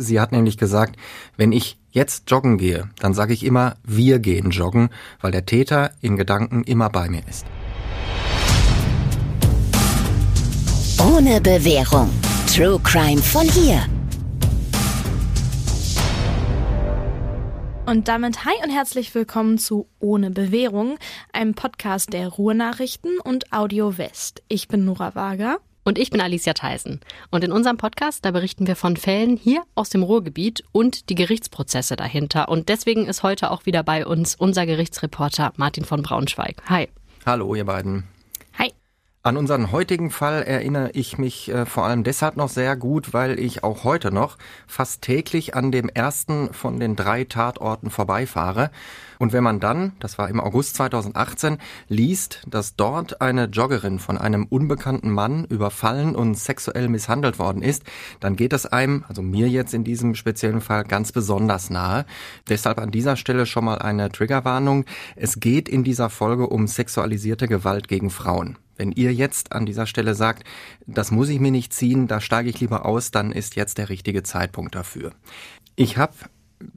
Sie hat nämlich gesagt, wenn ich jetzt joggen gehe, dann sage ich immer, wir gehen joggen, weil der Täter in Gedanken immer bei mir ist. Ohne Bewährung. True Crime von hier. Und damit hi und herzlich willkommen zu Ohne Bewährung, einem Podcast der Ruhrnachrichten und Audio West. Ich bin Nora Wager. Und ich bin Alicia Theisen. Und in unserem Podcast, da berichten wir von Fällen hier aus dem Ruhrgebiet und die Gerichtsprozesse dahinter. Und deswegen ist heute auch wieder bei uns unser Gerichtsreporter Martin von Braunschweig. Hi. Hallo, ihr beiden. An unseren heutigen Fall erinnere ich mich äh, vor allem deshalb noch sehr gut, weil ich auch heute noch fast täglich an dem ersten von den drei Tatorten vorbeifahre. Und wenn man dann, das war im August 2018, liest, dass dort eine Joggerin von einem unbekannten Mann überfallen und sexuell misshandelt worden ist, dann geht es einem, also mir jetzt in diesem speziellen Fall, ganz besonders nahe. Deshalb an dieser Stelle schon mal eine Triggerwarnung. Es geht in dieser Folge um sexualisierte Gewalt gegen Frauen. Wenn ihr jetzt an dieser Stelle sagt, das muss ich mir nicht ziehen, da steige ich lieber aus, dann ist jetzt der richtige Zeitpunkt dafür. Ich habe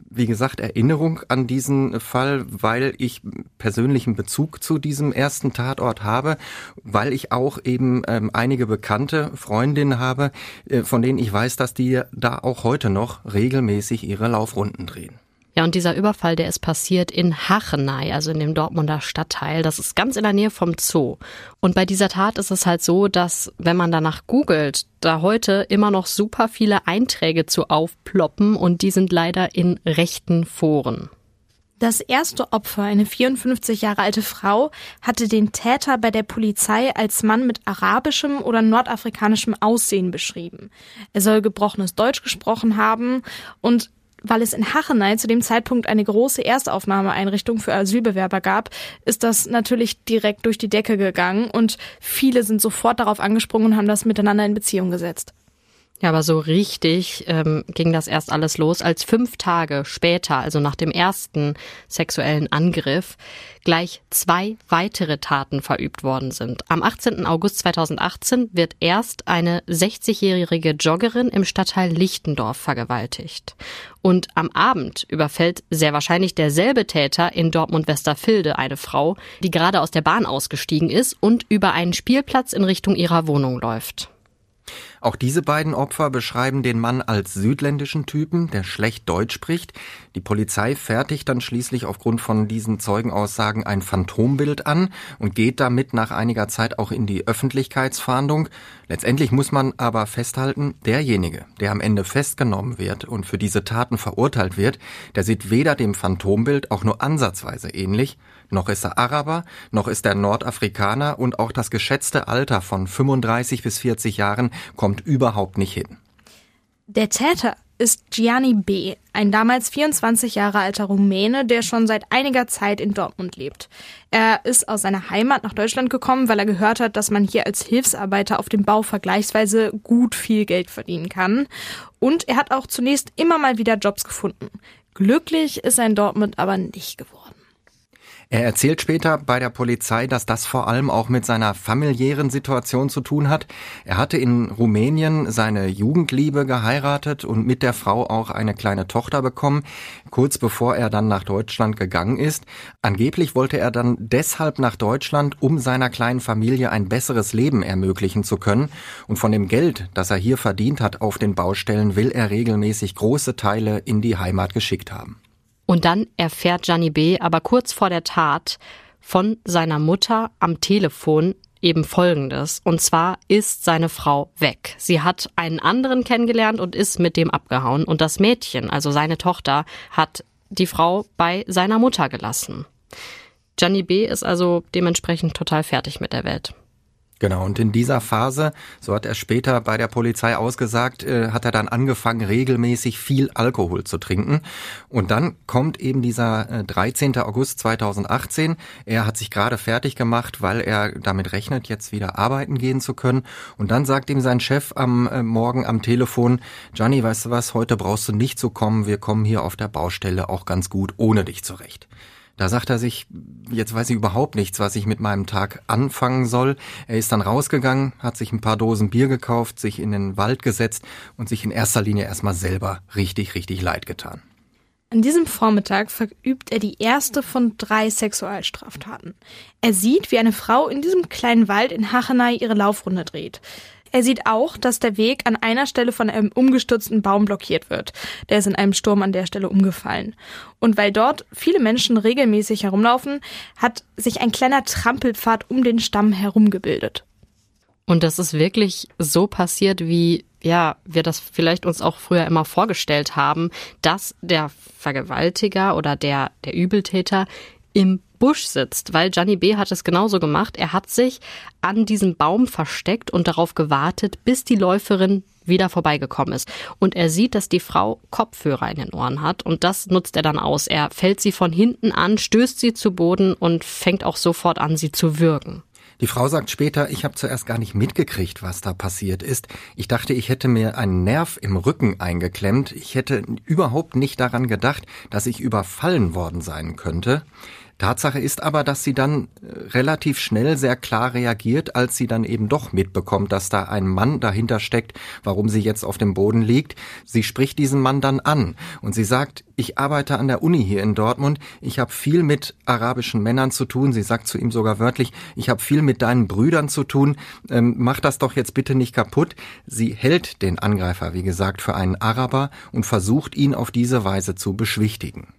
wie gesagt, Erinnerung an diesen Fall, weil ich persönlichen Bezug zu diesem ersten Tatort habe, weil ich auch eben ähm, einige bekannte Freundinnen habe, äh, von denen ich weiß, dass die da auch heute noch regelmäßig ihre Laufrunden drehen. Ja, und dieser Überfall, der ist passiert in Hachenay, also in dem Dortmunder Stadtteil. Das ist ganz in der Nähe vom Zoo. Und bei dieser Tat ist es halt so, dass, wenn man danach googelt, da heute immer noch super viele Einträge zu aufploppen und die sind leider in rechten Foren. Das erste Opfer, eine 54 Jahre alte Frau, hatte den Täter bei der Polizei als Mann mit arabischem oder nordafrikanischem Aussehen beschrieben. Er soll gebrochenes Deutsch gesprochen haben und weil es in Hachenay zu dem Zeitpunkt eine große Erstaufnahmeeinrichtung für Asylbewerber gab, ist das natürlich direkt durch die Decke gegangen und viele sind sofort darauf angesprungen und haben das miteinander in Beziehung gesetzt. Ja, aber so richtig ähm, ging das erst alles los, als fünf Tage später, also nach dem ersten sexuellen Angriff, gleich zwei weitere Taten verübt worden sind. Am 18. August 2018 wird erst eine 60-jährige Joggerin im Stadtteil Lichtendorf vergewaltigt. Und am Abend überfällt sehr wahrscheinlich derselbe Täter in Dortmund-Westerfilde eine Frau, die gerade aus der Bahn ausgestiegen ist und über einen Spielplatz in Richtung ihrer Wohnung läuft. Auch diese beiden Opfer beschreiben den Mann als südländischen Typen, der schlecht Deutsch spricht. Die Polizei fertigt dann schließlich aufgrund von diesen Zeugenaussagen ein Phantombild an und geht damit nach einiger Zeit auch in die Öffentlichkeitsfahndung. Letztendlich muss man aber festhalten, derjenige, der am Ende festgenommen wird und für diese Taten verurteilt wird, der sieht weder dem Phantombild auch nur ansatzweise ähnlich, noch ist er Araber, noch ist er Nordafrikaner und auch das geschätzte Alter von 35 bis 40 Jahren kommt überhaupt nicht hin. Der Täter ist Gianni B., ein damals 24 Jahre alter Rumäne, der schon seit einiger Zeit in Dortmund lebt. Er ist aus seiner Heimat nach Deutschland gekommen, weil er gehört hat, dass man hier als Hilfsarbeiter auf dem Bau vergleichsweise gut viel Geld verdienen kann. Und er hat auch zunächst immer mal wieder Jobs gefunden. Glücklich ist er in Dortmund aber nicht geworden. Er erzählt später bei der Polizei, dass das vor allem auch mit seiner familiären Situation zu tun hat. Er hatte in Rumänien seine Jugendliebe geheiratet und mit der Frau auch eine kleine Tochter bekommen, kurz bevor er dann nach Deutschland gegangen ist. Angeblich wollte er dann deshalb nach Deutschland, um seiner kleinen Familie ein besseres Leben ermöglichen zu können. Und von dem Geld, das er hier verdient hat auf den Baustellen, will er regelmäßig große Teile in die Heimat geschickt haben. Und dann erfährt Gianni B. aber kurz vor der Tat von seiner Mutter am Telefon eben Folgendes. Und zwar ist seine Frau weg. Sie hat einen anderen kennengelernt und ist mit dem abgehauen. Und das Mädchen, also seine Tochter, hat die Frau bei seiner Mutter gelassen. Gianni B. ist also dementsprechend total fertig mit der Welt. Genau, und in dieser Phase, so hat er später bei der Polizei ausgesagt, äh, hat er dann angefangen, regelmäßig viel Alkohol zu trinken. Und dann kommt eben dieser äh, 13. August 2018. Er hat sich gerade fertig gemacht, weil er damit rechnet, jetzt wieder arbeiten gehen zu können. Und dann sagt ihm sein Chef am äh, Morgen am Telefon, Johnny, weißt du was, heute brauchst du nicht zu kommen, wir kommen hier auf der Baustelle auch ganz gut ohne dich zurecht. Da sagt er sich, jetzt weiß ich überhaupt nichts, was ich mit meinem Tag anfangen soll. Er ist dann rausgegangen, hat sich ein paar Dosen Bier gekauft, sich in den Wald gesetzt und sich in erster Linie erstmal selber richtig, richtig leid getan. An diesem Vormittag verübt er die erste von drei Sexualstraftaten. Er sieht, wie eine Frau in diesem kleinen Wald in Hachenay ihre Laufrunde dreht. Er sieht auch, dass der Weg an einer Stelle von einem umgestürzten Baum blockiert wird. Der ist in einem Sturm an der Stelle umgefallen. Und weil dort viele Menschen regelmäßig herumlaufen, hat sich ein kleiner Trampelpfad um den Stamm herum gebildet. Und das ist wirklich so passiert, wie ja, wir das vielleicht uns auch früher immer vorgestellt haben, dass der Vergewaltiger oder der, der Übeltäter im Busch sitzt, weil Gianni B. hat es genauso gemacht. Er hat sich an diesem Baum versteckt und darauf gewartet, bis die Läuferin wieder vorbeigekommen ist. Und er sieht, dass die Frau Kopfhörer in den Ohren hat und das nutzt er dann aus. Er fällt sie von hinten an, stößt sie zu Boden und fängt auch sofort an, sie zu würgen. Die Frau sagt später, ich habe zuerst gar nicht mitgekriegt, was da passiert ist. Ich dachte, ich hätte mir einen Nerv im Rücken eingeklemmt. Ich hätte überhaupt nicht daran gedacht, dass ich überfallen worden sein könnte. Tatsache ist aber, dass sie dann äh, relativ schnell sehr klar reagiert, als sie dann eben doch mitbekommt, dass da ein Mann dahinter steckt, warum sie jetzt auf dem Boden liegt. Sie spricht diesen Mann dann an und sie sagt, ich arbeite an der Uni hier in Dortmund, ich habe viel mit arabischen Männern zu tun. Sie sagt zu ihm sogar wörtlich, ich habe viel mit deinen Brüdern zu tun, ähm, mach das doch jetzt bitte nicht kaputt. Sie hält den Angreifer, wie gesagt, für einen Araber und versucht ihn auf diese Weise zu beschwichtigen.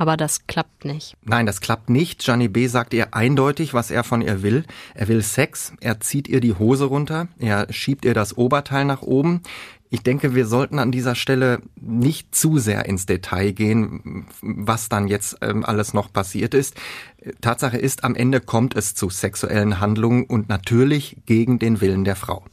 Aber das klappt nicht. Nein, das klappt nicht. Gianni B. sagt ihr eindeutig, was er von ihr will. Er will Sex, er zieht ihr die Hose runter, er schiebt ihr das Oberteil nach oben. Ich denke, wir sollten an dieser Stelle nicht zu sehr ins Detail gehen, was dann jetzt ähm, alles noch passiert ist. Tatsache ist, am Ende kommt es zu sexuellen Handlungen und natürlich gegen den Willen der Frau.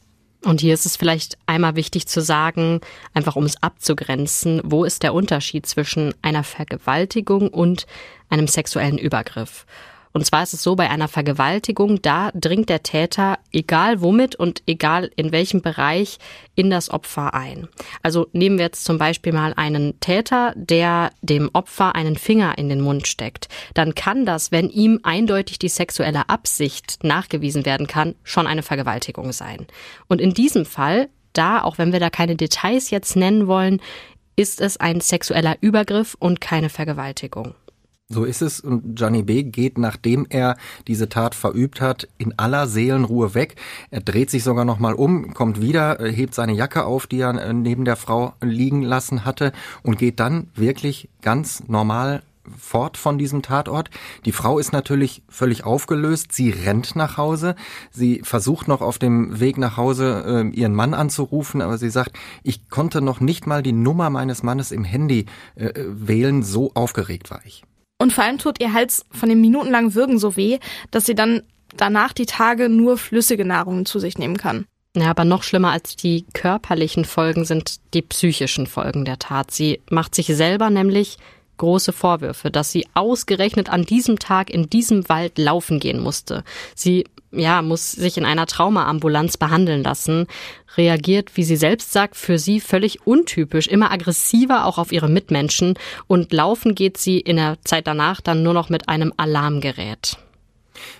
Und hier ist es vielleicht einmal wichtig zu sagen, einfach um es abzugrenzen, wo ist der Unterschied zwischen einer Vergewaltigung und einem sexuellen Übergriff? Und zwar ist es so, bei einer Vergewaltigung, da dringt der Täter, egal womit und egal in welchem Bereich, in das Opfer ein. Also nehmen wir jetzt zum Beispiel mal einen Täter, der dem Opfer einen Finger in den Mund steckt. Dann kann das, wenn ihm eindeutig die sexuelle Absicht nachgewiesen werden kann, schon eine Vergewaltigung sein. Und in diesem Fall, da, auch wenn wir da keine Details jetzt nennen wollen, ist es ein sexueller Übergriff und keine Vergewaltigung. So ist es. Und Gianni B. geht, nachdem er diese Tat verübt hat, in aller Seelenruhe weg. Er dreht sich sogar nochmal um, kommt wieder, äh, hebt seine Jacke auf, die er äh, neben der Frau liegen lassen hatte und geht dann wirklich ganz normal fort von diesem Tatort. Die Frau ist natürlich völlig aufgelöst. Sie rennt nach Hause. Sie versucht noch auf dem Weg nach Hause äh, ihren Mann anzurufen, aber sie sagt, ich konnte noch nicht mal die Nummer meines Mannes im Handy äh, wählen. So aufgeregt war ich. Und vor allem tut ihr Hals von dem minutenlangen Würgen so weh, dass sie dann danach die Tage nur flüssige Nahrung zu sich nehmen kann. Ja, aber noch schlimmer als die körperlichen Folgen sind die psychischen Folgen der Tat. Sie macht sich selber nämlich große Vorwürfe, dass sie ausgerechnet an diesem Tag in diesem Wald laufen gehen musste. Sie ja, muss sich in einer Traumaambulanz behandeln lassen, reagiert, wie sie selbst sagt, für sie völlig untypisch, immer aggressiver auch auf ihre Mitmenschen und laufen geht sie in der Zeit danach dann nur noch mit einem Alarmgerät.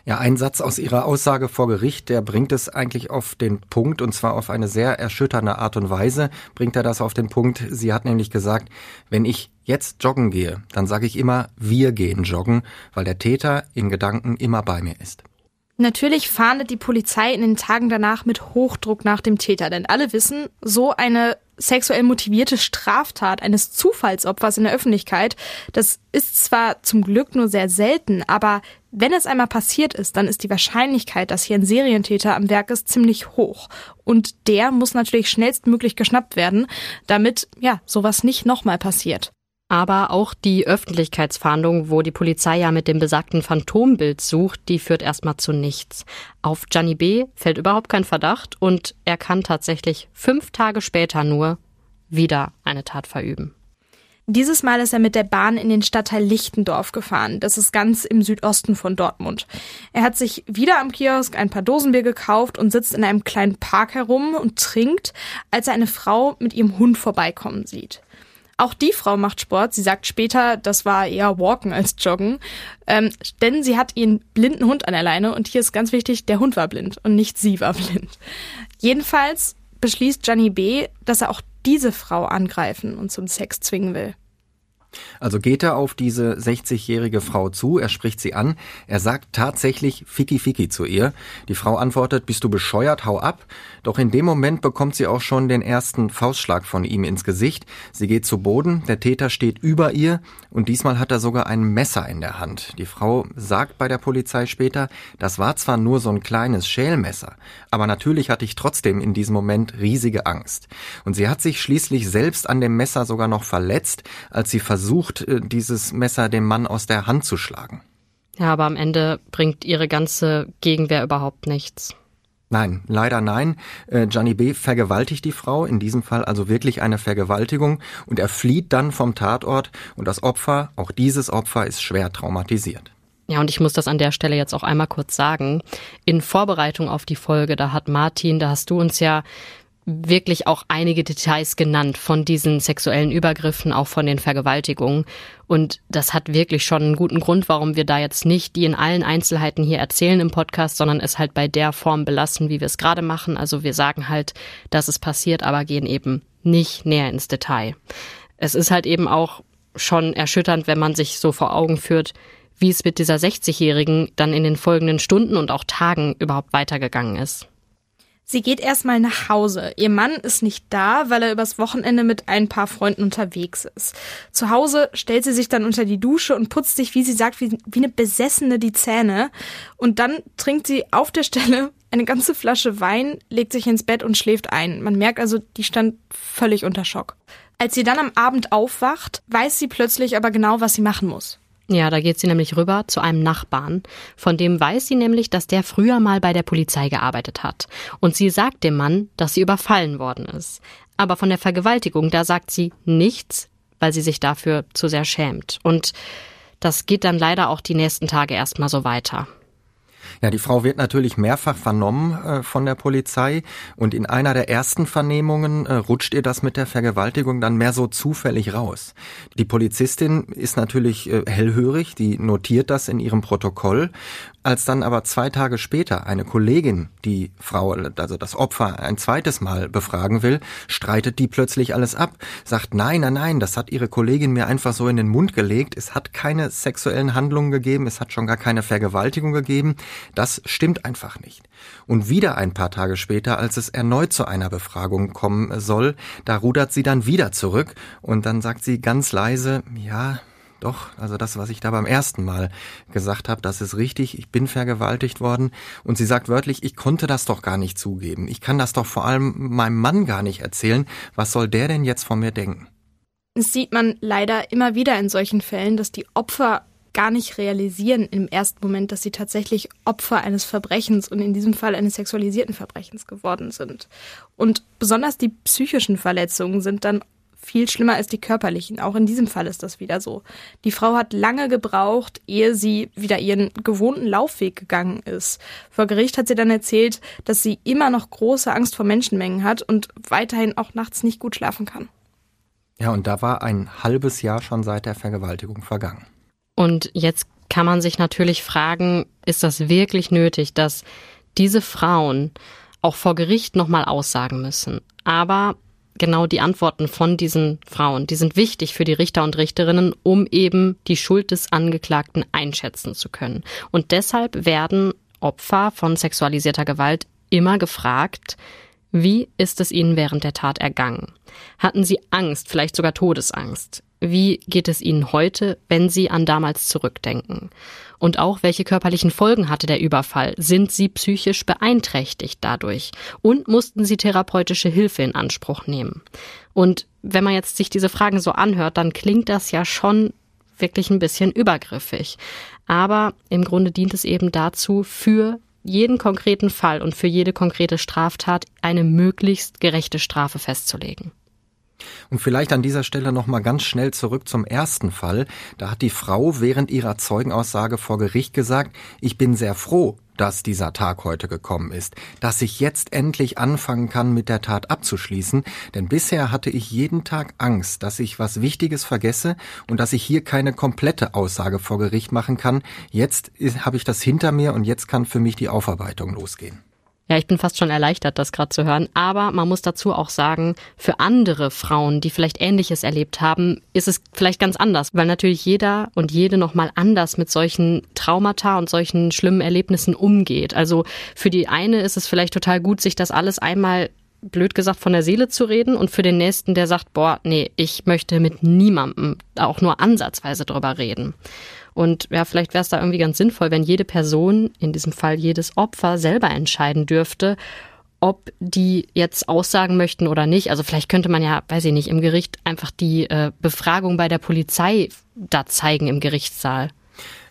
Ja, ein Satz aus ihrer Aussage vor Gericht, der bringt es eigentlich auf den Punkt und zwar auf eine sehr erschütternde Art und Weise bringt er das auf den Punkt. Sie hat nämlich gesagt, wenn ich jetzt joggen gehe, dann sage ich immer, wir gehen joggen, weil der Täter in Gedanken immer bei mir ist. Natürlich fahndet die Polizei in den Tagen danach mit Hochdruck nach dem Täter, denn alle wissen, so eine sexuell motivierte Straftat eines Zufallsopfers in der Öffentlichkeit, das ist zwar zum Glück nur sehr selten, aber wenn es einmal passiert ist, dann ist die Wahrscheinlichkeit, dass hier ein Serientäter am Werk ist, ziemlich hoch. Und der muss natürlich schnellstmöglich geschnappt werden, damit, ja, sowas nicht nochmal passiert. Aber auch die Öffentlichkeitsfahndung, wo die Polizei ja mit dem besagten Phantombild sucht, die führt erstmal zu nichts. Auf Gianni B. fällt überhaupt kein Verdacht und er kann tatsächlich fünf Tage später nur wieder eine Tat verüben. Dieses Mal ist er mit der Bahn in den Stadtteil Lichtendorf gefahren. Das ist ganz im Südosten von Dortmund. Er hat sich wieder am Kiosk ein paar Dosenbier gekauft und sitzt in einem kleinen Park herum und trinkt, als er eine Frau mit ihrem Hund vorbeikommen sieht. Auch die Frau macht Sport. Sie sagt später, das war eher Walken als Joggen. Ähm, denn sie hat ihren blinden Hund an der Leine. Und hier ist ganz wichtig, der Hund war blind und nicht sie war blind. Jedenfalls beschließt Gianni B., dass er auch diese Frau angreifen und zum Sex zwingen will. Also geht er auf diese 60-jährige Frau zu, er spricht sie an, er sagt tatsächlich Fiki Fiki zu ihr. Die Frau antwortet, bist du bescheuert, hau ab. Doch in dem Moment bekommt sie auch schon den ersten Faustschlag von ihm ins Gesicht. Sie geht zu Boden, der Täter steht über ihr und diesmal hat er sogar ein Messer in der Hand. Die Frau sagt bei der Polizei später, das war zwar nur so ein kleines Schälmesser, aber natürlich hatte ich trotzdem in diesem Moment riesige Angst. Und sie hat sich schließlich selbst an dem Messer sogar noch verletzt, als sie versucht, äh, dieses Messer dem Mann aus der Hand zu schlagen. Ja, aber am Ende bringt ihre ganze Gegenwehr überhaupt nichts. Nein, leider nein. Äh, Gianni B. vergewaltigt die Frau, in diesem Fall also wirklich eine Vergewaltigung, und er flieht dann vom Tatort und das Opfer, auch dieses Opfer, ist schwer traumatisiert. Ja, und ich muss das an der Stelle jetzt auch einmal kurz sagen. In Vorbereitung auf die Folge, da hat Martin, da hast du uns ja wirklich auch einige Details genannt von diesen sexuellen Übergriffen, auch von den Vergewaltigungen. Und das hat wirklich schon einen guten Grund, warum wir da jetzt nicht die in allen Einzelheiten hier erzählen im Podcast, sondern es halt bei der Form belassen, wie wir es gerade machen. Also wir sagen halt, dass es passiert, aber gehen eben nicht näher ins Detail. Es ist halt eben auch schon erschütternd, wenn man sich so vor Augen führt, wie es mit dieser 60-Jährigen dann in den folgenden Stunden und auch Tagen überhaupt weitergegangen ist. Sie geht erstmal nach Hause. Ihr Mann ist nicht da, weil er übers Wochenende mit ein paar Freunden unterwegs ist. Zu Hause stellt sie sich dann unter die Dusche und putzt sich, wie sie sagt, wie, wie eine Besessene die Zähne. Und dann trinkt sie auf der Stelle eine ganze Flasche Wein, legt sich ins Bett und schläft ein. Man merkt also, die stand völlig unter Schock. Als sie dann am Abend aufwacht, weiß sie plötzlich aber genau, was sie machen muss. Ja, da geht sie nämlich rüber zu einem Nachbarn. Von dem weiß sie nämlich, dass der früher mal bei der Polizei gearbeitet hat. Und sie sagt dem Mann, dass sie überfallen worden ist. Aber von der Vergewaltigung, da sagt sie nichts, weil sie sich dafür zu sehr schämt. Und das geht dann leider auch die nächsten Tage erstmal so weiter. Ja, die Frau wird natürlich mehrfach vernommen äh, von der Polizei. Und in einer der ersten Vernehmungen äh, rutscht ihr das mit der Vergewaltigung dann mehr so zufällig raus. Die Polizistin ist natürlich äh, hellhörig, die notiert das in ihrem Protokoll. Als dann aber zwei Tage später eine Kollegin die Frau, also das Opfer, ein zweites Mal befragen will, streitet die plötzlich alles ab, sagt nein, nein, nein, das hat ihre Kollegin mir einfach so in den Mund gelegt, es hat keine sexuellen Handlungen gegeben, es hat schon gar keine Vergewaltigung gegeben, das stimmt einfach nicht. Und wieder ein paar Tage später, als es erneut zu einer Befragung kommen soll, da rudert sie dann wieder zurück und dann sagt sie ganz leise, ja, doch, also das, was ich da beim ersten Mal gesagt habe, das ist richtig, ich bin vergewaltigt worden. Und sie sagt wörtlich, ich konnte das doch gar nicht zugeben. Ich kann das doch vor allem meinem Mann gar nicht erzählen. Was soll der denn jetzt von mir denken? Das sieht man leider immer wieder in solchen Fällen, dass die Opfer gar nicht realisieren im ersten Moment, dass sie tatsächlich Opfer eines Verbrechens und in diesem Fall eines sexualisierten Verbrechens geworden sind. Und besonders die psychischen Verletzungen sind dann viel schlimmer als die körperlichen. Auch in diesem Fall ist das wieder so. Die Frau hat lange gebraucht, ehe sie wieder ihren gewohnten Laufweg gegangen ist. Vor Gericht hat sie dann erzählt, dass sie immer noch große Angst vor Menschenmengen hat und weiterhin auch nachts nicht gut schlafen kann. Ja, und da war ein halbes Jahr schon seit der Vergewaltigung vergangen. Und jetzt kann man sich natürlich fragen, ist das wirklich nötig, dass diese Frauen auch vor Gericht nochmal aussagen müssen? Aber genau die Antworten von diesen Frauen. Die sind wichtig für die Richter und Richterinnen, um eben die Schuld des Angeklagten einschätzen zu können. Und deshalb werden Opfer von sexualisierter Gewalt immer gefragt, wie ist es ihnen während der Tat ergangen? Hatten sie Angst, vielleicht sogar Todesangst? Wie geht es Ihnen heute, wenn Sie an damals zurückdenken? Und auch, welche körperlichen Folgen hatte der Überfall? Sind Sie psychisch beeinträchtigt dadurch? Und mussten Sie therapeutische Hilfe in Anspruch nehmen? Und wenn man jetzt sich diese Fragen so anhört, dann klingt das ja schon wirklich ein bisschen übergriffig. Aber im Grunde dient es eben dazu, für jeden konkreten Fall und für jede konkrete Straftat eine möglichst gerechte Strafe festzulegen. Und vielleicht an dieser Stelle noch mal ganz schnell zurück zum ersten Fall. Da hat die Frau während ihrer Zeugenaussage vor Gericht gesagt, ich bin sehr froh, dass dieser Tag heute gekommen ist, dass ich jetzt endlich anfangen kann, mit der Tat abzuschließen, denn bisher hatte ich jeden Tag Angst, dass ich was Wichtiges vergesse und dass ich hier keine komplette Aussage vor Gericht machen kann. Jetzt habe ich das hinter mir und jetzt kann für mich die Aufarbeitung losgehen. Ja, ich bin fast schon erleichtert, das gerade zu hören. Aber man muss dazu auch sagen, für andere Frauen, die vielleicht Ähnliches erlebt haben, ist es vielleicht ganz anders, weil natürlich jeder und jede nochmal anders mit solchen Traumata und solchen schlimmen Erlebnissen umgeht. Also für die eine ist es vielleicht total gut, sich das alles einmal blöd gesagt von der Seele zu reden und für den nächsten, der sagt, boah, nee, ich möchte mit niemandem auch nur ansatzweise drüber reden. Und ja, vielleicht wäre es da irgendwie ganz sinnvoll, wenn jede Person, in diesem Fall jedes Opfer, selber entscheiden dürfte, ob die jetzt aussagen möchten oder nicht. Also vielleicht könnte man ja, weiß ich nicht, im Gericht einfach die äh, Befragung bei der Polizei da zeigen im Gerichtssaal.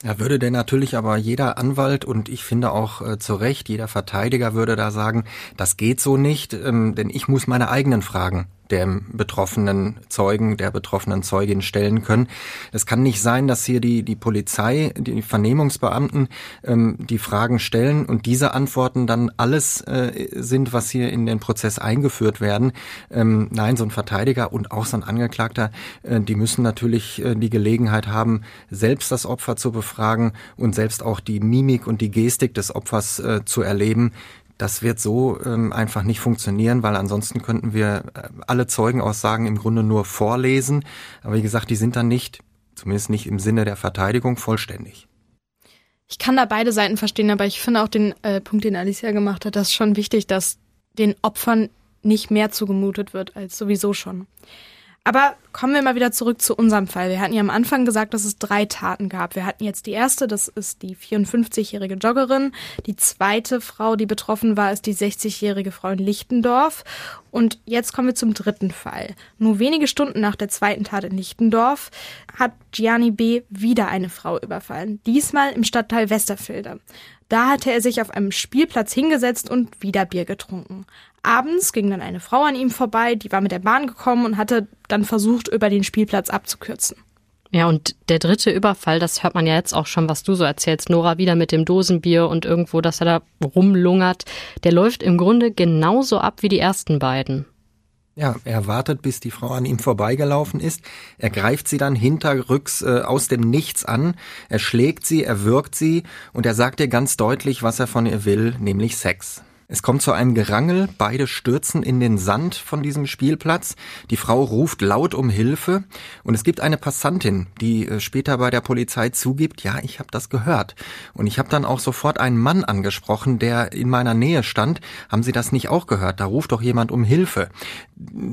Ja, würde denn natürlich aber jeder Anwalt und ich finde auch äh, zu Recht, jeder Verteidiger würde da sagen, das geht so nicht, ähm, denn ich muss meine eigenen Fragen dem betroffenen Zeugen, der betroffenen Zeugin stellen können. Es kann nicht sein, dass hier die, die Polizei, die Vernehmungsbeamten ähm, die Fragen stellen und diese Antworten dann alles äh, sind, was hier in den Prozess eingeführt werden. Ähm, nein, so ein Verteidiger und auch so ein Angeklagter, äh, die müssen natürlich äh, die Gelegenheit haben, selbst das Opfer zu befragen und selbst auch die Mimik und die Gestik des Opfers äh, zu erleben. Das wird so ähm, einfach nicht funktionieren, weil ansonsten könnten wir äh, alle Zeugenaussagen im Grunde nur vorlesen. Aber wie gesagt, die sind dann nicht, zumindest nicht im Sinne der Verteidigung, vollständig. Ich kann da beide Seiten verstehen, aber ich finde auch den äh, Punkt, den Alicia gemacht hat, das ist schon wichtig, dass den Opfern nicht mehr zugemutet wird als sowieso schon. Aber kommen wir mal wieder zurück zu unserem Fall. Wir hatten ja am Anfang gesagt, dass es drei Taten gab. Wir hatten jetzt die erste, das ist die 54-jährige Joggerin. Die zweite Frau, die betroffen war, ist die 60-jährige Frau in Lichtendorf. Und jetzt kommen wir zum dritten Fall. Nur wenige Stunden nach der zweiten Tat in Lichtendorf hat Gianni B. wieder eine Frau überfallen. Diesmal im Stadtteil Westerfilde. Da hatte er sich auf einem Spielplatz hingesetzt und wieder Bier getrunken. Abends ging dann eine Frau an ihm vorbei, die war mit der Bahn gekommen und hatte dann versucht, über den Spielplatz abzukürzen. Ja, und der dritte Überfall, das hört man ja jetzt auch schon, was du so erzählst, Nora, wieder mit dem Dosenbier und irgendwo, dass er da rumlungert, der läuft im Grunde genauso ab wie die ersten beiden. Ja, er wartet, bis die Frau an ihm vorbeigelaufen ist. Er greift sie dann hinterrücks äh, aus dem Nichts an. Er schlägt sie, er wirkt sie und er sagt ihr ganz deutlich, was er von ihr will, nämlich Sex. Es kommt zu einem Gerangel, beide stürzen in den Sand von diesem Spielplatz. Die Frau ruft laut um Hilfe und es gibt eine Passantin, die äh, später bei der Polizei zugibt, ja, ich habe das gehört. Und ich habe dann auch sofort einen Mann angesprochen, der in meiner Nähe stand. Haben Sie das nicht auch gehört? Da ruft doch jemand um Hilfe.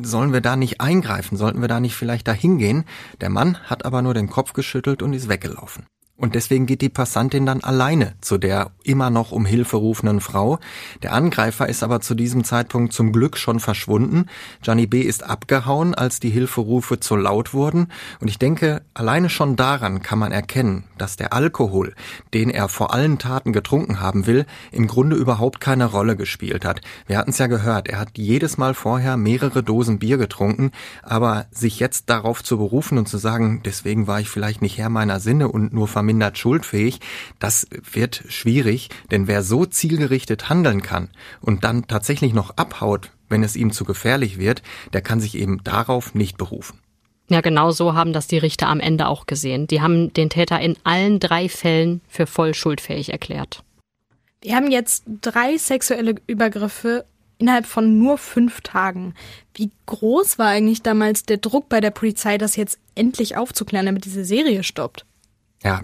Sollen wir da nicht eingreifen? Sollten wir da nicht vielleicht dahin gehen? Der Mann hat aber nur den Kopf geschüttelt und ist weggelaufen. Und deswegen geht die Passantin dann alleine zu der immer noch um Hilfe rufenden Frau. Der Angreifer ist aber zu diesem Zeitpunkt zum Glück schon verschwunden. Gianni B. ist abgehauen, als die Hilferufe zu laut wurden. Und ich denke, alleine schon daran kann man erkennen, dass der Alkohol, den er vor allen Taten getrunken haben will, im Grunde überhaupt keine Rolle gespielt hat. Wir hatten es ja gehört, er hat jedes Mal vorher mehrere Dosen Bier getrunken, aber sich jetzt darauf zu berufen und zu sagen, deswegen war ich vielleicht nicht Herr meiner Sinne und nur vermindert schuldfähig, das wird schwierig, denn wer so zielgerichtet handeln kann und dann tatsächlich noch abhaut, wenn es ihm zu gefährlich wird, der kann sich eben darauf nicht berufen. Ja, genau so haben das die Richter am Ende auch gesehen. Die haben den Täter in allen drei Fällen für voll schuldfähig erklärt. Wir haben jetzt drei sexuelle Übergriffe innerhalb von nur fünf Tagen. Wie groß war eigentlich damals der Druck bei der Polizei, das jetzt endlich aufzuklären, damit diese Serie stoppt? Ja,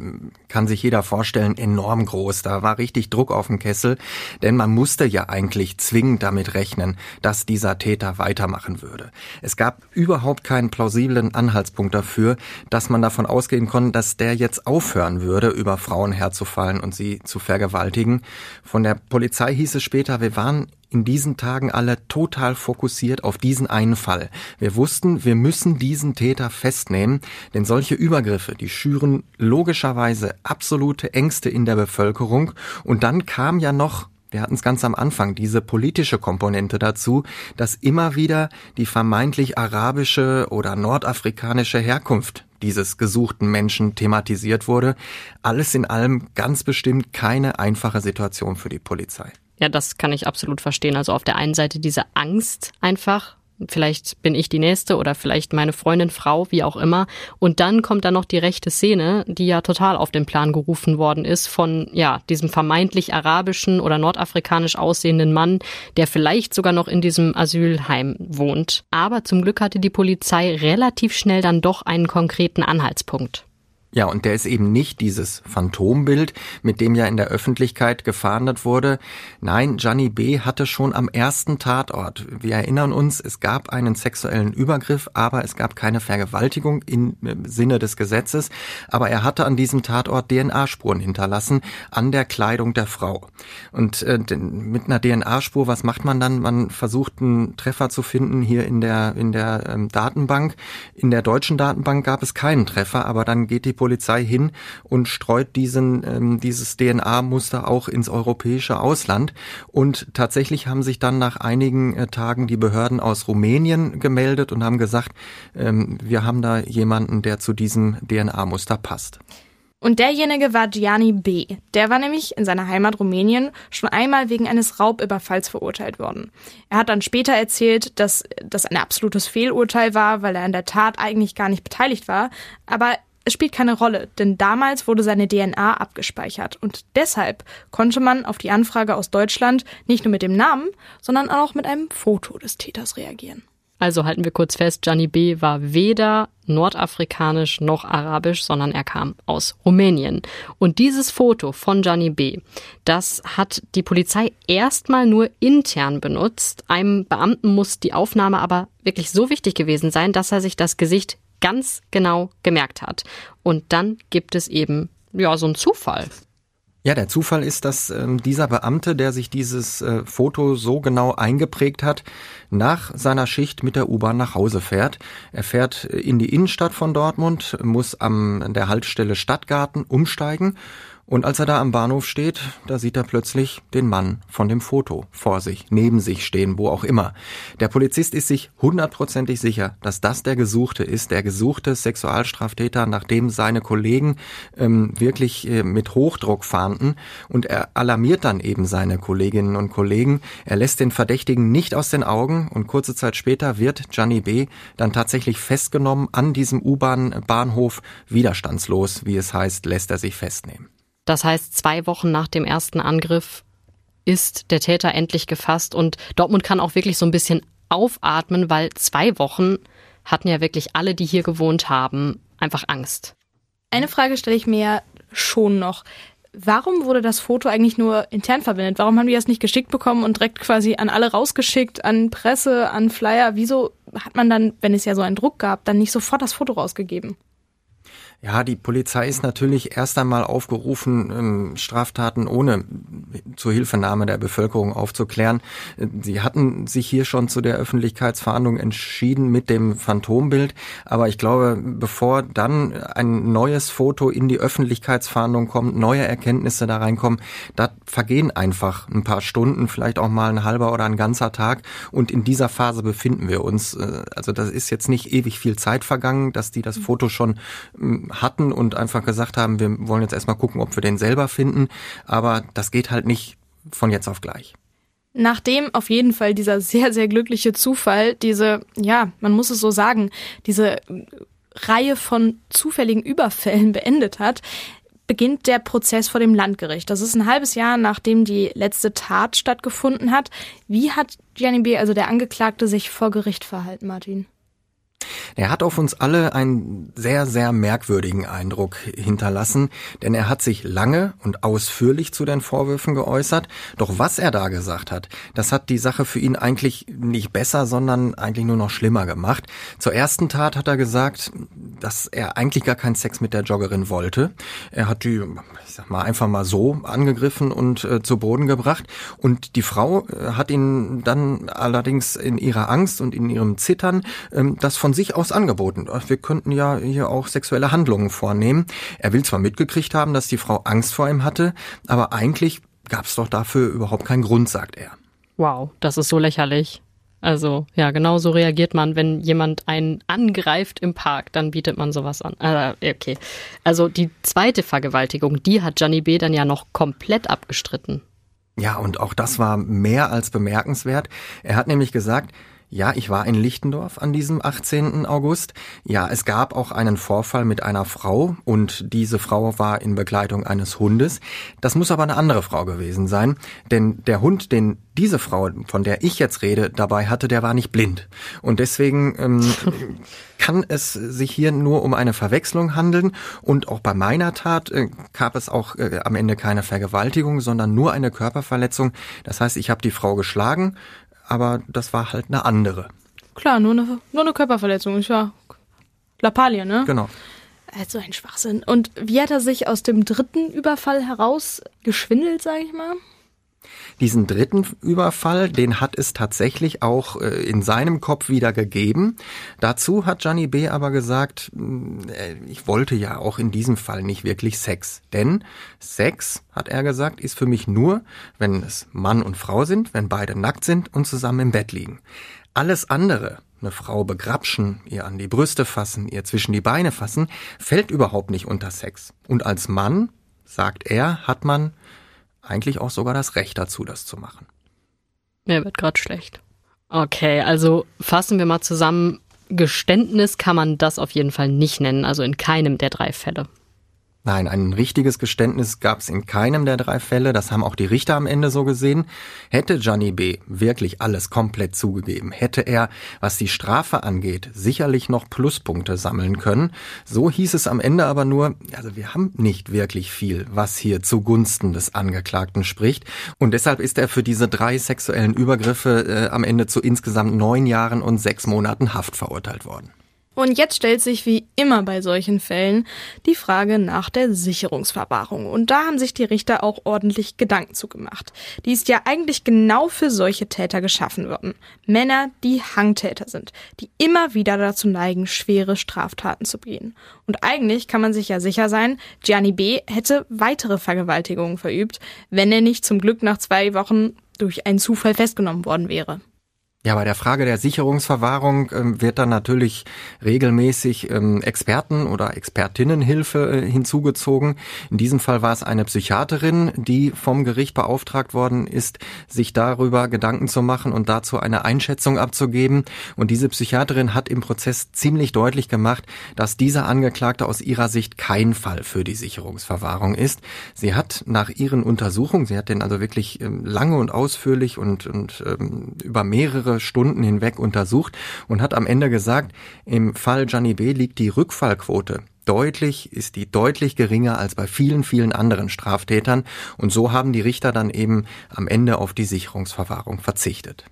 kann sich jeder vorstellen, enorm groß. Da war richtig Druck auf dem Kessel, denn man musste ja eigentlich zwingend damit rechnen, dass dieser Täter weitermachen würde. Es gab überhaupt keinen plausiblen Anhaltspunkt dafür, dass man davon ausgehen konnte, dass der jetzt aufhören würde, über Frauen herzufallen und sie zu vergewaltigen. Von der Polizei hieß es später, wir waren in diesen Tagen alle total fokussiert auf diesen einen Fall. Wir wussten, wir müssen diesen Täter festnehmen, denn solche Übergriffe, die schüren logischerweise absolute Ängste in der Bevölkerung. Und dann kam ja noch wir hatten es ganz am Anfang, diese politische Komponente dazu, dass immer wieder die vermeintlich arabische oder nordafrikanische Herkunft dieses gesuchten Menschen thematisiert wurde. Alles in allem ganz bestimmt keine einfache Situation für die Polizei. Ja, das kann ich absolut verstehen. Also auf der einen Seite diese Angst einfach, vielleicht bin ich die Nächste oder vielleicht meine Freundin, Frau, wie auch immer. Und dann kommt da noch die rechte Szene, die ja total auf den Plan gerufen worden ist von, ja, diesem vermeintlich arabischen oder nordafrikanisch aussehenden Mann, der vielleicht sogar noch in diesem Asylheim wohnt. Aber zum Glück hatte die Polizei relativ schnell dann doch einen konkreten Anhaltspunkt. Ja, und der ist eben nicht dieses Phantombild, mit dem ja in der Öffentlichkeit gefahndet wurde. Nein, Gianni B. hatte schon am ersten Tatort. Wir erinnern uns, es gab einen sexuellen Übergriff, aber es gab keine Vergewaltigung im Sinne des Gesetzes. Aber er hatte an diesem Tatort DNA-Spuren hinterlassen an der Kleidung der Frau. Und äh, mit einer DNA-Spur, was macht man dann? Man versucht einen Treffer zu finden hier in der, in der ähm, Datenbank. In der deutschen Datenbank gab es keinen Treffer, aber dann geht die Polizei hin und streut diesen, ähm, dieses DNA-Muster auch ins europäische Ausland. Und tatsächlich haben sich dann nach einigen äh, Tagen die Behörden aus Rumänien gemeldet und haben gesagt, ähm, wir haben da jemanden, der zu diesem DNA-Muster passt. Und derjenige war Gianni B. Der war nämlich in seiner Heimat Rumänien schon einmal wegen eines Raubüberfalls verurteilt worden. Er hat dann später erzählt, dass das ein absolutes Fehlurteil war, weil er an der Tat eigentlich gar nicht beteiligt war. Aber es spielt keine Rolle, denn damals wurde seine DNA abgespeichert und deshalb konnte man auf die Anfrage aus Deutschland nicht nur mit dem Namen, sondern auch mit einem Foto des Täters reagieren. Also halten wir kurz fest, Gianni B. war weder nordafrikanisch noch arabisch, sondern er kam aus Rumänien. Und dieses Foto von Gianni B., das hat die Polizei erstmal nur intern benutzt. Einem Beamten muss die Aufnahme aber wirklich so wichtig gewesen sein, dass er sich das Gesicht ganz genau gemerkt hat. Und dann gibt es eben, ja, so einen Zufall. Ja, der Zufall ist, dass ähm, dieser Beamte, der sich dieses äh, Foto so genau eingeprägt hat, nach seiner Schicht mit der U-Bahn nach Hause fährt. Er fährt in die Innenstadt von Dortmund, muss am der Haltestelle Stadtgarten umsteigen und als er da am Bahnhof steht, da sieht er plötzlich den Mann von dem Foto vor sich, neben sich stehen, wo auch immer. Der Polizist ist sich hundertprozentig sicher, dass das der Gesuchte ist, der gesuchte Sexualstraftäter, nachdem seine Kollegen ähm, wirklich äh, mit Hochdruck fahnden. Und er alarmiert dann eben seine Kolleginnen und Kollegen. Er lässt den Verdächtigen nicht aus den Augen und kurze Zeit später wird Gianni B. dann tatsächlich festgenommen an diesem U-Bahn-Bahnhof. Widerstandslos, wie es heißt, lässt er sich festnehmen. Das heißt, zwei Wochen nach dem ersten Angriff ist der Täter endlich gefasst und Dortmund kann auch wirklich so ein bisschen aufatmen, weil zwei Wochen hatten ja wirklich alle, die hier gewohnt haben, einfach Angst. Eine Frage stelle ich mir schon noch. Warum wurde das Foto eigentlich nur intern verwendet? Warum haben die das nicht geschickt bekommen und direkt quasi an alle rausgeschickt, an Presse, an Flyer? Wieso hat man dann, wenn es ja so einen Druck gab, dann nicht sofort das Foto rausgegeben? Ja, die Polizei ist natürlich erst einmal aufgerufen, ähm, Straftaten ohne Zuhilfenahme der Bevölkerung aufzuklären. Sie hatten sich hier schon zu der Öffentlichkeitsverhandlung entschieden mit dem Phantombild. Aber ich glaube, bevor dann ein neues Foto in die Öffentlichkeitsverhandlung kommt, neue Erkenntnisse da reinkommen, da vergehen einfach ein paar Stunden, vielleicht auch mal ein halber oder ein ganzer Tag. Und in dieser Phase befinden wir uns. Äh, also das ist jetzt nicht ewig viel Zeit vergangen, dass die das Foto schon ähm, hatten und einfach gesagt haben, wir wollen jetzt erstmal gucken, ob wir den selber finden. Aber das geht halt nicht von jetzt auf gleich. Nachdem auf jeden Fall dieser sehr, sehr glückliche Zufall, diese, ja, man muss es so sagen, diese Reihe von zufälligen Überfällen beendet hat, beginnt der Prozess vor dem Landgericht. Das ist ein halbes Jahr, nachdem die letzte Tat stattgefunden hat. Wie hat Gianni B., also der Angeklagte, sich vor Gericht verhalten, Martin? Er hat auf uns alle einen sehr, sehr merkwürdigen Eindruck hinterlassen, denn er hat sich lange und ausführlich zu den Vorwürfen geäußert. Doch was er da gesagt hat, das hat die Sache für ihn eigentlich nicht besser, sondern eigentlich nur noch schlimmer gemacht. Zur ersten Tat hat er gesagt, dass er eigentlich gar keinen Sex mit der Joggerin wollte. Er hat die, ich sag mal, einfach mal so angegriffen und äh, zu Boden gebracht. Und die Frau äh, hat ihn dann allerdings in ihrer Angst und in ihrem Zittern ähm, das von sich aus angeboten. Wir könnten ja hier auch sexuelle Handlungen vornehmen. Er will zwar mitgekriegt haben, dass die Frau Angst vor ihm hatte, aber eigentlich gab es doch dafür überhaupt keinen Grund, sagt er. Wow, das ist so lächerlich. Also ja, genau so reagiert man, wenn jemand einen angreift im Park, dann bietet man sowas an. Äh, okay. Also die zweite Vergewaltigung, die hat Gianni B. dann ja noch komplett abgestritten. Ja, und auch das war mehr als bemerkenswert. Er hat nämlich gesagt, ja, ich war in Lichtendorf an diesem 18. August. Ja, es gab auch einen Vorfall mit einer Frau und diese Frau war in Begleitung eines Hundes. Das muss aber eine andere Frau gewesen sein, denn der Hund, den diese Frau, von der ich jetzt rede, dabei hatte, der war nicht blind. Und deswegen ähm, kann es sich hier nur um eine Verwechslung handeln. Und auch bei meiner Tat äh, gab es auch äh, am Ende keine Vergewaltigung, sondern nur eine Körperverletzung. Das heißt, ich habe die Frau geschlagen, aber das war halt eine andere. Klar, nur eine, nur eine Körperverletzung. Ich war Lappalie, ne? Genau. Also ein Schwachsinn. Und wie hat er sich aus dem dritten Überfall heraus geschwindelt, sag ich mal? Diesen dritten Überfall, den hat es tatsächlich auch äh, in seinem Kopf wieder gegeben. Dazu hat Gianni B. aber gesagt, äh, ich wollte ja auch in diesem Fall nicht wirklich Sex. Denn Sex, hat er gesagt, ist für mich nur, wenn es Mann und Frau sind, wenn beide nackt sind und zusammen im Bett liegen. Alles andere, eine Frau begrapschen, ihr an die Brüste fassen, ihr zwischen die Beine fassen, fällt überhaupt nicht unter Sex. Und als Mann, sagt er, hat man eigentlich auch sogar das Recht dazu, das zu machen. Mir wird gerade schlecht. Okay, also fassen wir mal zusammen. Geständnis kann man das auf jeden Fall nicht nennen, also in keinem der drei Fälle. Nein, ein richtiges Geständnis gab es in keinem der drei Fälle. Das haben auch die Richter am Ende so gesehen. Hätte Johnny B. wirklich alles komplett zugegeben, hätte er, was die Strafe angeht, sicherlich noch Pluspunkte sammeln können. So hieß es am Ende aber nur, also wir haben nicht wirklich viel, was hier zugunsten des Angeklagten spricht. Und deshalb ist er für diese drei sexuellen Übergriffe äh, am Ende zu insgesamt neun Jahren und sechs Monaten Haft verurteilt worden. Und jetzt stellt sich wie immer bei solchen Fällen die Frage nach der Sicherungsverwahrung. Und da haben sich die Richter auch ordentlich Gedanken zugemacht. Die ist ja eigentlich genau für solche Täter geschaffen worden. Männer, die Hangtäter sind, die immer wieder dazu neigen, schwere Straftaten zu begehen. Und eigentlich kann man sich ja sicher sein, Gianni B. hätte weitere Vergewaltigungen verübt, wenn er nicht zum Glück nach zwei Wochen durch einen Zufall festgenommen worden wäre. Ja, bei der Frage der Sicherungsverwahrung ähm, wird dann natürlich regelmäßig ähm, Experten oder Expertinnenhilfe äh, hinzugezogen. In diesem Fall war es eine Psychiaterin, die vom Gericht beauftragt worden ist, sich darüber Gedanken zu machen und dazu eine Einschätzung abzugeben. Und diese Psychiaterin hat im Prozess ziemlich deutlich gemacht, dass dieser Angeklagte aus ihrer Sicht kein Fall für die Sicherungsverwahrung ist. Sie hat nach ihren Untersuchungen, sie hat den also wirklich ähm, lange und ausführlich und, und ähm, über mehrere mehrere Stunden hinweg untersucht und hat am Ende gesagt, im Fall Gianni B. liegt die Rückfallquote deutlich, ist die deutlich geringer als bei vielen, vielen anderen Straftätern. Und so haben die Richter dann eben am Ende auf die Sicherungsverwahrung verzichtet.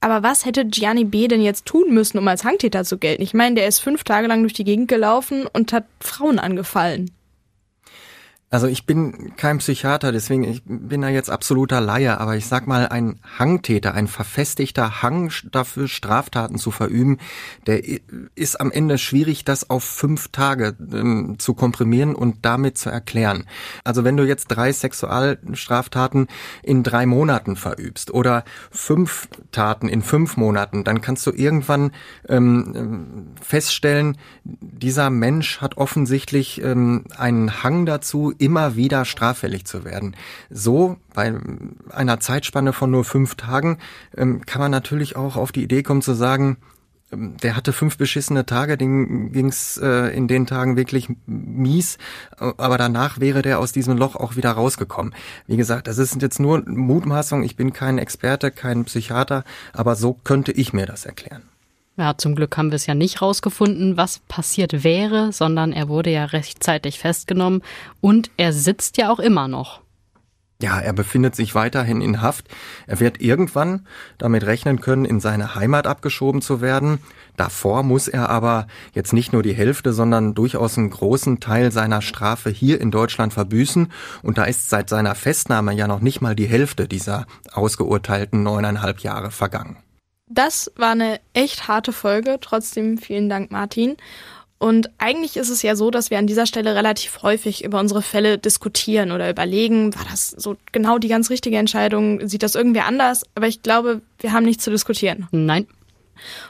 Aber was hätte Gianni B. denn jetzt tun müssen, um als Hangtäter zu gelten? Ich meine, der ist fünf Tage lang durch die Gegend gelaufen und hat Frauen angefallen. Also ich bin kein Psychiater, deswegen ich bin da jetzt absoluter Laie, aber ich sag mal, ein Hangtäter, ein verfestigter Hang dafür, Straftaten zu verüben, der ist am Ende schwierig, das auf fünf Tage ähm, zu komprimieren und damit zu erklären. Also wenn du jetzt drei Sexualstraftaten in drei Monaten verübst oder fünf Taten in fünf Monaten, dann kannst du irgendwann ähm, feststellen, dieser Mensch hat offensichtlich ähm, einen Hang dazu, immer wieder straffällig zu werden. So bei einer Zeitspanne von nur fünf Tagen ähm, kann man natürlich auch auf die Idee kommen zu sagen, ähm, der hatte fünf beschissene Tage, den ging's äh, in den Tagen wirklich mies, aber danach wäre der aus diesem Loch auch wieder rausgekommen. Wie gesagt, das ist jetzt nur Mutmaßung, ich bin kein Experte, kein Psychiater, aber so könnte ich mir das erklären. Ja, zum Glück haben wir es ja nicht rausgefunden, was passiert wäre, sondern er wurde ja rechtzeitig festgenommen und er sitzt ja auch immer noch. Ja, er befindet sich weiterhin in Haft. Er wird irgendwann damit rechnen können, in seine Heimat abgeschoben zu werden. Davor muss er aber jetzt nicht nur die Hälfte, sondern durchaus einen großen Teil seiner Strafe hier in Deutschland verbüßen. Und da ist seit seiner Festnahme ja noch nicht mal die Hälfte dieser ausgeurteilten neuneinhalb Jahre vergangen. Das war eine echt harte Folge. Trotzdem vielen Dank, Martin. Und eigentlich ist es ja so, dass wir an dieser Stelle relativ häufig über unsere Fälle diskutieren oder überlegen, war das so genau die ganz richtige Entscheidung? Sieht das irgendwie anders? Aber ich glaube, wir haben nichts zu diskutieren. Nein.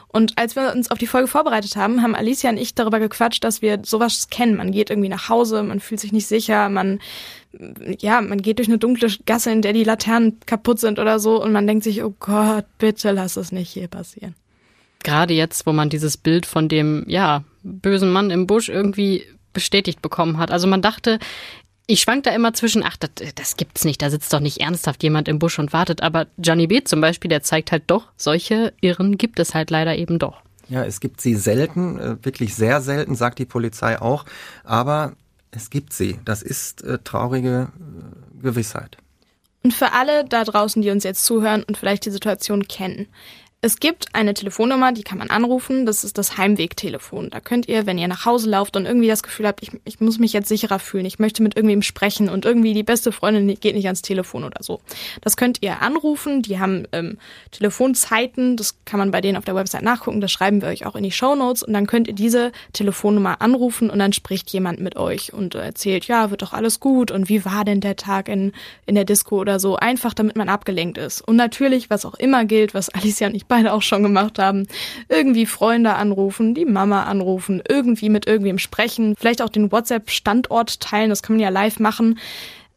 Und als wir uns auf die Folge vorbereitet haben, haben Alicia und ich darüber gequatscht, dass wir sowas kennen. Man geht irgendwie nach Hause, man fühlt sich nicht sicher, man, ja, man geht durch eine dunkle Gasse, in der die Laternen kaputt sind oder so und man denkt sich, oh Gott, bitte lass es nicht hier passieren. Gerade jetzt, wo man dieses Bild von dem, ja, bösen Mann im Busch irgendwie bestätigt bekommen hat. Also man dachte, ich schwank da immer zwischen, ach, das, das gibt's nicht, da sitzt doch nicht ernsthaft jemand im Busch und wartet. Aber Johnny B. zum Beispiel, der zeigt halt doch, solche Irren gibt es halt leider eben doch. Ja, es gibt sie selten, äh, wirklich sehr selten, sagt die Polizei auch. Aber es gibt sie. Das ist äh, traurige äh, Gewissheit. Und für alle da draußen, die uns jetzt zuhören und vielleicht die Situation kennen, es gibt eine Telefonnummer, die kann man anrufen. Das ist das Heimwegtelefon. Da könnt ihr, wenn ihr nach Hause lauft und irgendwie das Gefühl habt, ich, ich muss mich jetzt sicherer fühlen, ich möchte mit irgendwem sprechen und irgendwie die beste Freundin geht nicht ans Telefon oder so. Das könnt ihr anrufen. Die haben ähm, Telefonzeiten. Das kann man bei denen auf der Website nachgucken. Das schreiben wir euch auch in die Show Notes. Und dann könnt ihr diese Telefonnummer anrufen und dann spricht jemand mit euch und erzählt, ja, wird doch alles gut und wie war denn der Tag in, in der Disco oder so. Einfach, damit man abgelenkt ist. Und natürlich, was auch immer gilt, was Alicia nicht beide auch schon gemacht haben. Irgendwie Freunde anrufen, die Mama anrufen, irgendwie mit irgendwem sprechen, vielleicht auch den WhatsApp-Standort teilen, das kann man ja live machen.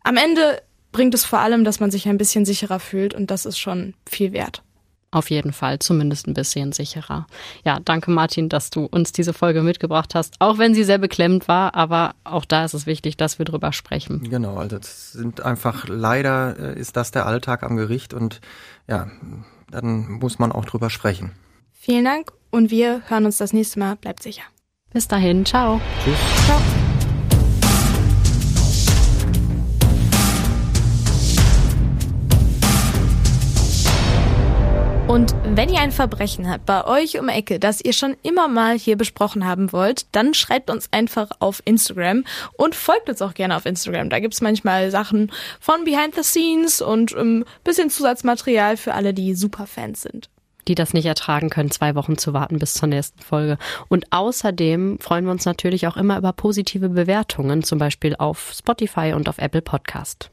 Am Ende bringt es vor allem, dass man sich ein bisschen sicherer fühlt und das ist schon viel wert. Auf jeden Fall, zumindest ein bisschen sicherer. Ja, danke Martin, dass du uns diese Folge mitgebracht hast, auch wenn sie sehr beklemmt war, aber auch da ist es wichtig, dass wir drüber sprechen. Genau, also das sind einfach leider äh, ist das der Alltag am Gericht und ja, dann muss man auch drüber sprechen. Vielen Dank und wir hören uns das nächste Mal. Bleibt sicher. Bis dahin, ciao. Tschüss. Ciao. Und wenn ihr ein Verbrechen habt bei euch um Ecke, das ihr schon immer mal hier besprochen haben wollt, dann schreibt uns einfach auf Instagram und folgt uns auch gerne auf Instagram. Da gibt's manchmal Sachen von Behind the Scenes und ein ähm, bisschen Zusatzmaterial für alle, die Superfans sind die das nicht ertragen können, zwei Wochen zu warten bis zur nächsten Folge. Und außerdem freuen wir uns natürlich auch immer über positive Bewertungen, zum Beispiel auf Spotify und auf Apple Podcast.